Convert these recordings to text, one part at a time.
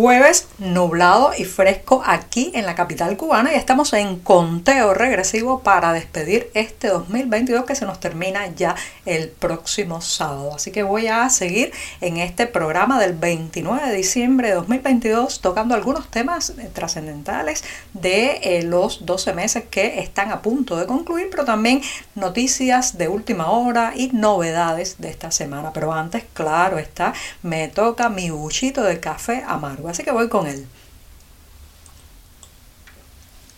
Jueves nublado y fresco aquí en la capital cubana y estamos en conteo regresivo para despedir este 2022 que se nos termina ya el próximo sábado. Así que voy a seguir en este programa del 29 de diciembre de 2022 tocando algunos temas eh, trascendentales de eh, los 12 meses que están a punto de concluir, pero también noticias de última hora y novedades de esta semana. Pero antes, claro está, me toca mi buchito de café amargo así que voy con él.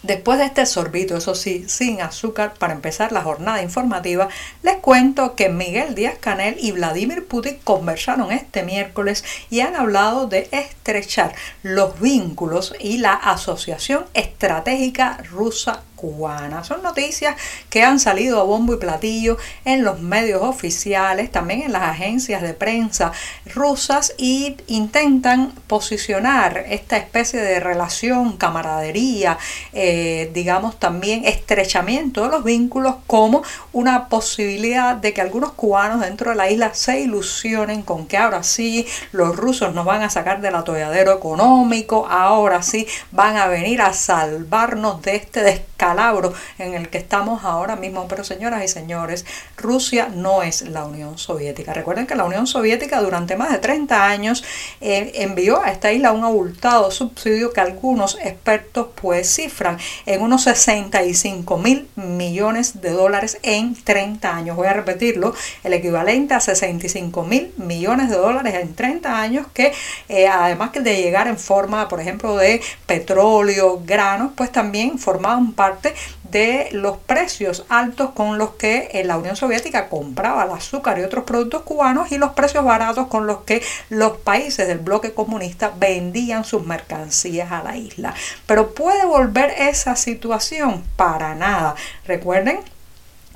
Después de este sorbito, eso sí, sin azúcar, para empezar la jornada informativa, les cuento que Miguel Díaz Canel y Vladimir Putin conversaron este miércoles y han hablado de estrechar los vínculos y la asociación estratégica rusa cubana. Son noticias que han salido a bombo y platillo en los medios oficiales, también en las agencias de prensa rusas y intentan posicionar esta especie de relación, camaradería, eh, digamos también estrechamiento de los vínculos como una posibilidad de que algunos cubanos dentro de la isla se ilusionen con que ahora sí los rusos nos van a sacar del atolladero económico, ahora sí van a venir a salvarnos de este descanso en el que estamos ahora mismo. Pero señoras y señores, Rusia no es la Unión Soviética. Recuerden que la Unión Soviética durante más de 30 años eh, envió a esta isla un abultado subsidio que algunos expertos pues cifran en unos 65 mil millones de dólares en 30 años. Voy a repetirlo, el equivalente a 65 mil millones de dólares en 30 años que eh, además de llegar en forma, por ejemplo, de petróleo, granos, pues también formaban parte de los precios altos con los que eh, la Unión Soviética compraba el azúcar y otros productos cubanos y los precios baratos con los que los países del bloque comunista vendían sus mercancías a la isla. Pero ¿puede volver esa situación? Para nada. Recuerden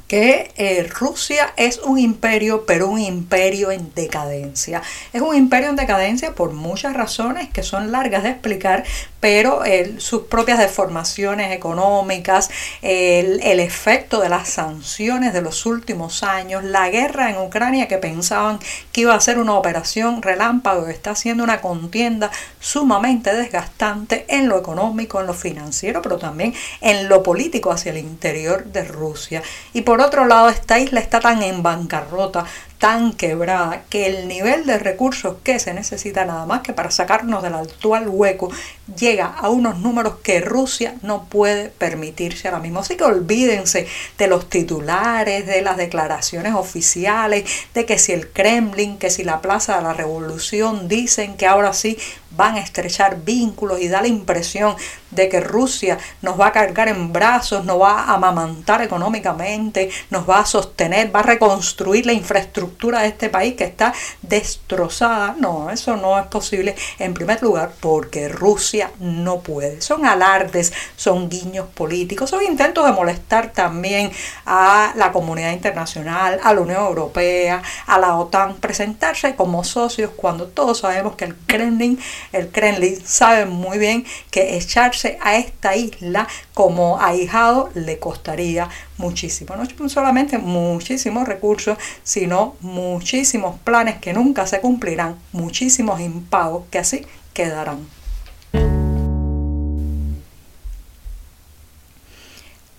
que eh, Rusia es un imperio, pero un imperio en decadencia. Es un imperio en decadencia por muchas razones que son largas de explicar, pero sus propias deformaciones económicas, el, efecto de las sanciones de los últimos años, la guerra en Ucrania que pensaban que iba a ser una operación relámpago, está siendo una contienda sumamente desgastante en lo económico, en lo financiero, pero también en lo político hacia el interior de Rusia. Y por otro lado, esta isla está tan en bancarrota, tan quebrada que el nivel de recursos que se necesita nada más que para sacarnos del actual hueco llega a unos números que Rusia no puede permitirse ahora mismo. Así que olvídense de los titulares, de las declaraciones oficiales, de que si el Kremlin, que si la Plaza de la Revolución dicen que ahora sí van a estrechar vínculos y da la impresión de que Rusia nos va a cargar en brazos, nos va a amamantar económicamente, nos va a sostener, va a reconstruir la infraestructura de este país que está destrozada. No, eso no es posible en primer lugar porque Rusia no puede. Son alardes, son guiños políticos, son intentos de molestar también a la comunidad internacional, a la Unión Europea, a la OTAN, presentarse como socios cuando todos sabemos que el Kremlin, el Kremlin sabe muy bien que echarse a esta isla como ahijado le costaría muchísimo. No solamente muchísimos recursos, sino muchísimos planes que nunca se cumplirán, muchísimos impagos que así quedarán.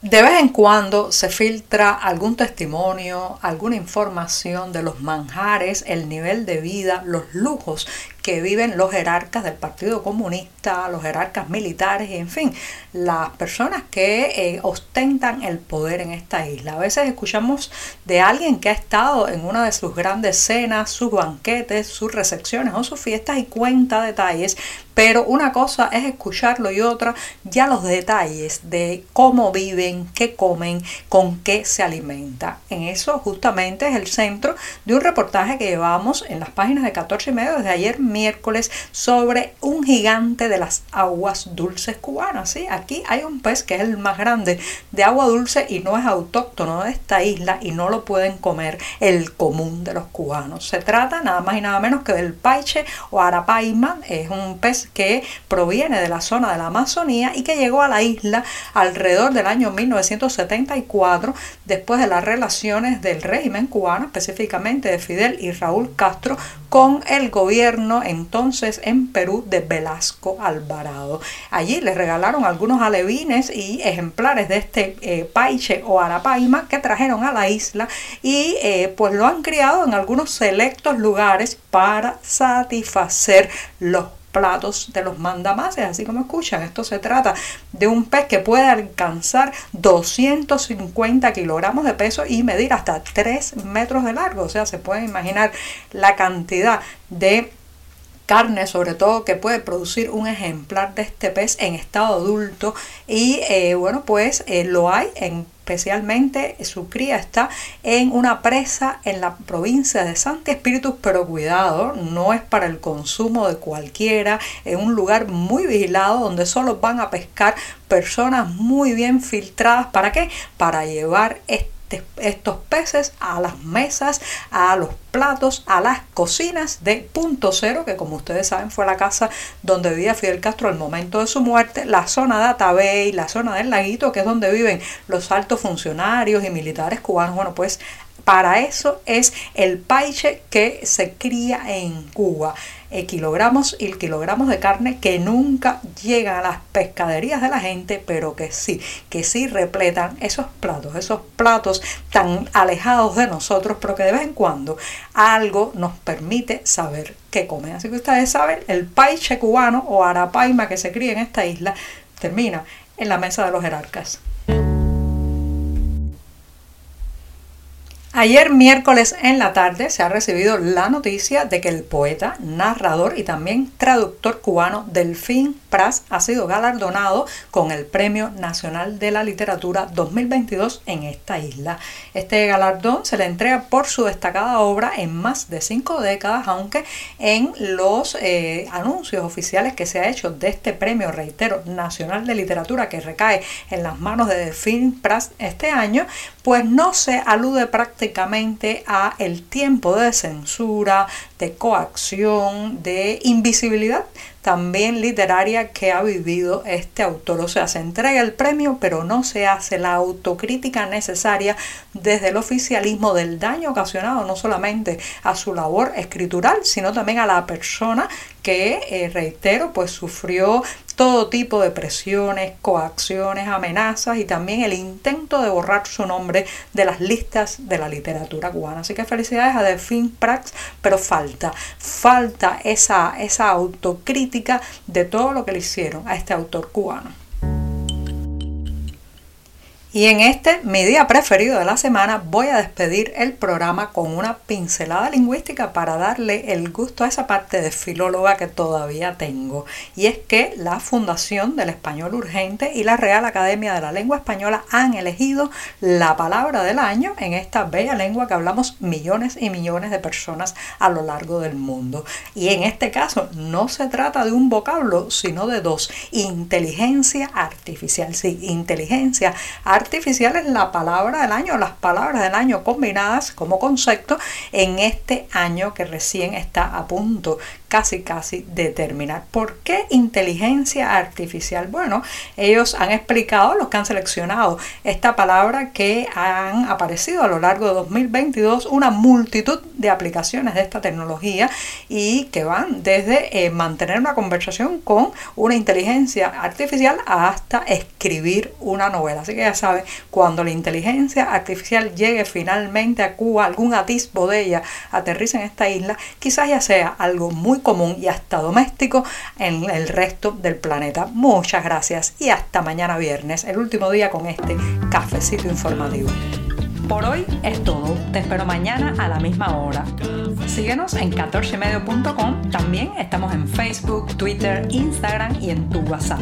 De vez en cuando se filtra algún testimonio, alguna información de los manjares, el nivel de vida, los lujos que viven los jerarcas del Partido Comunista, los jerarcas militares y en fin, las personas que eh, ostentan el poder en esta isla. A veces escuchamos de alguien que ha estado en una de sus grandes cenas, sus banquetes, sus recepciones o sus fiestas y cuenta detalles, pero una cosa es escucharlo y otra ya los detalles de cómo viven, qué comen, con qué se alimenta. En eso justamente es el centro de un reportaje que llevamos en las páginas de 14 y medio desde ayer miércoles sobre un gigante de las aguas dulces cubanas. ¿sí? Aquí hay un pez que es el más grande de agua dulce y no es autóctono de esta isla y no lo pueden comer el común de los cubanos. Se trata nada más y nada menos que del paiche o arapaima. Es un pez que proviene de la zona de la Amazonía y que llegó a la isla alrededor del año 1974 después de las relaciones del régimen cubano, específicamente de Fidel y Raúl Castro, con el gobierno entonces en Perú de Velasco Alvarado. Allí les regalaron algunos alevines y ejemplares de este eh, paiche o arapaima que trajeron a la isla y eh, pues lo han criado en algunos selectos lugares para satisfacer los platos de los mandamases, así como escuchan. Esto se trata de un pez que puede alcanzar 250 kilogramos de peso y medir hasta 3 metros de largo. O sea, se puede imaginar la cantidad de carne sobre todo que puede producir un ejemplar de este pez en estado adulto y eh, bueno pues eh, lo hay en especialmente su cría está en una presa en la provincia de Santi Espíritus, pero cuidado, no es para el consumo de cualquiera, en un lugar muy vigilado donde solo van a pescar personas muy bien filtradas. ¿Para qué? Para llevar este estos peces a las mesas, a los platos, a las cocinas de Punto Cero, que como ustedes saben fue la casa donde vivía Fidel Castro al momento de su muerte, la zona de Atabey, la zona del laguito, que es donde viven los altos funcionarios y militares cubanos. Bueno, pues para eso es el paiche que se cría en Cuba. Eh, kilogramos y kilogramos de carne que nunca llegan a las pescaderías de la gente, pero que sí, que sí repletan esos platos, esos platos tan alejados de nosotros, pero que de vez en cuando algo nos permite saber qué comen. Así que ustedes saben, el paiche cubano o arapaima que se cría en esta isla termina en la mesa de los jerarcas. Ayer miércoles en la tarde se ha recibido la noticia de que el poeta, narrador y también traductor cubano Delfín Pras ha sido galardonado con el Premio Nacional de la Literatura 2022 en esta isla. Este galardón se le entrega por su destacada obra en más de cinco décadas, aunque en los eh, anuncios oficiales que se ha hecho de este premio, reitero, Nacional de Literatura que recae en las manos de Delfín Pras este año, pues no se alude prácticamente a el tiempo de censura, de coacción, de invisibilidad también literaria que ha vivido este autor. O sea, se entrega el premio, pero no se hace la autocrítica necesaria desde el oficialismo del daño ocasionado no solamente a su labor escritural, sino también a la persona que, eh, reitero, pues sufrió todo tipo de presiones, coacciones, amenazas y también el intento de borrar su nombre de las listas de la literatura cubana. Así que felicidades a Delfín Prax, pero falta, falta esa, esa autocrítica de todo lo que le hicieron a este autor cubano. Y en este, mi día preferido de la semana, voy a despedir el programa con una pincelada lingüística para darle el gusto a esa parte de filóloga que todavía tengo. Y es que la Fundación del Español Urgente y la Real Academia de la Lengua Española han elegido la palabra del año en esta bella lengua que hablamos millones y millones de personas a lo largo del mundo. Y en este caso no se trata de un vocablo, sino de dos. Inteligencia artificial. Sí, inteligencia artificial artificial es la palabra del año, las palabras del año combinadas como concepto en este año que recién está a punto casi casi determinar. ¿Por qué inteligencia artificial? Bueno, ellos han explicado, los que han seleccionado esta palabra que han aparecido a lo largo de 2022, una multitud de aplicaciones de esta tecnología y que van desde eh, mantener una conversación con una inteligencia artificial hasta escribir una novela. Así que ya saben, cuando la inteligencia artificial llegue finalmente a Cuba, algún atisbo de ella aterriza en esta isla, quizás ya sea algo muy común y hasta doméstico en el resto del planeta. Muchas gracias y hasta mañana viernes, el último día con este cafecito informativo. Por hoy es todo. Te espero mañana a la misma hora. Síguenos en 14medio.com. También estamos en Facebook, Twitter, Instagram y en tu WhatsApp.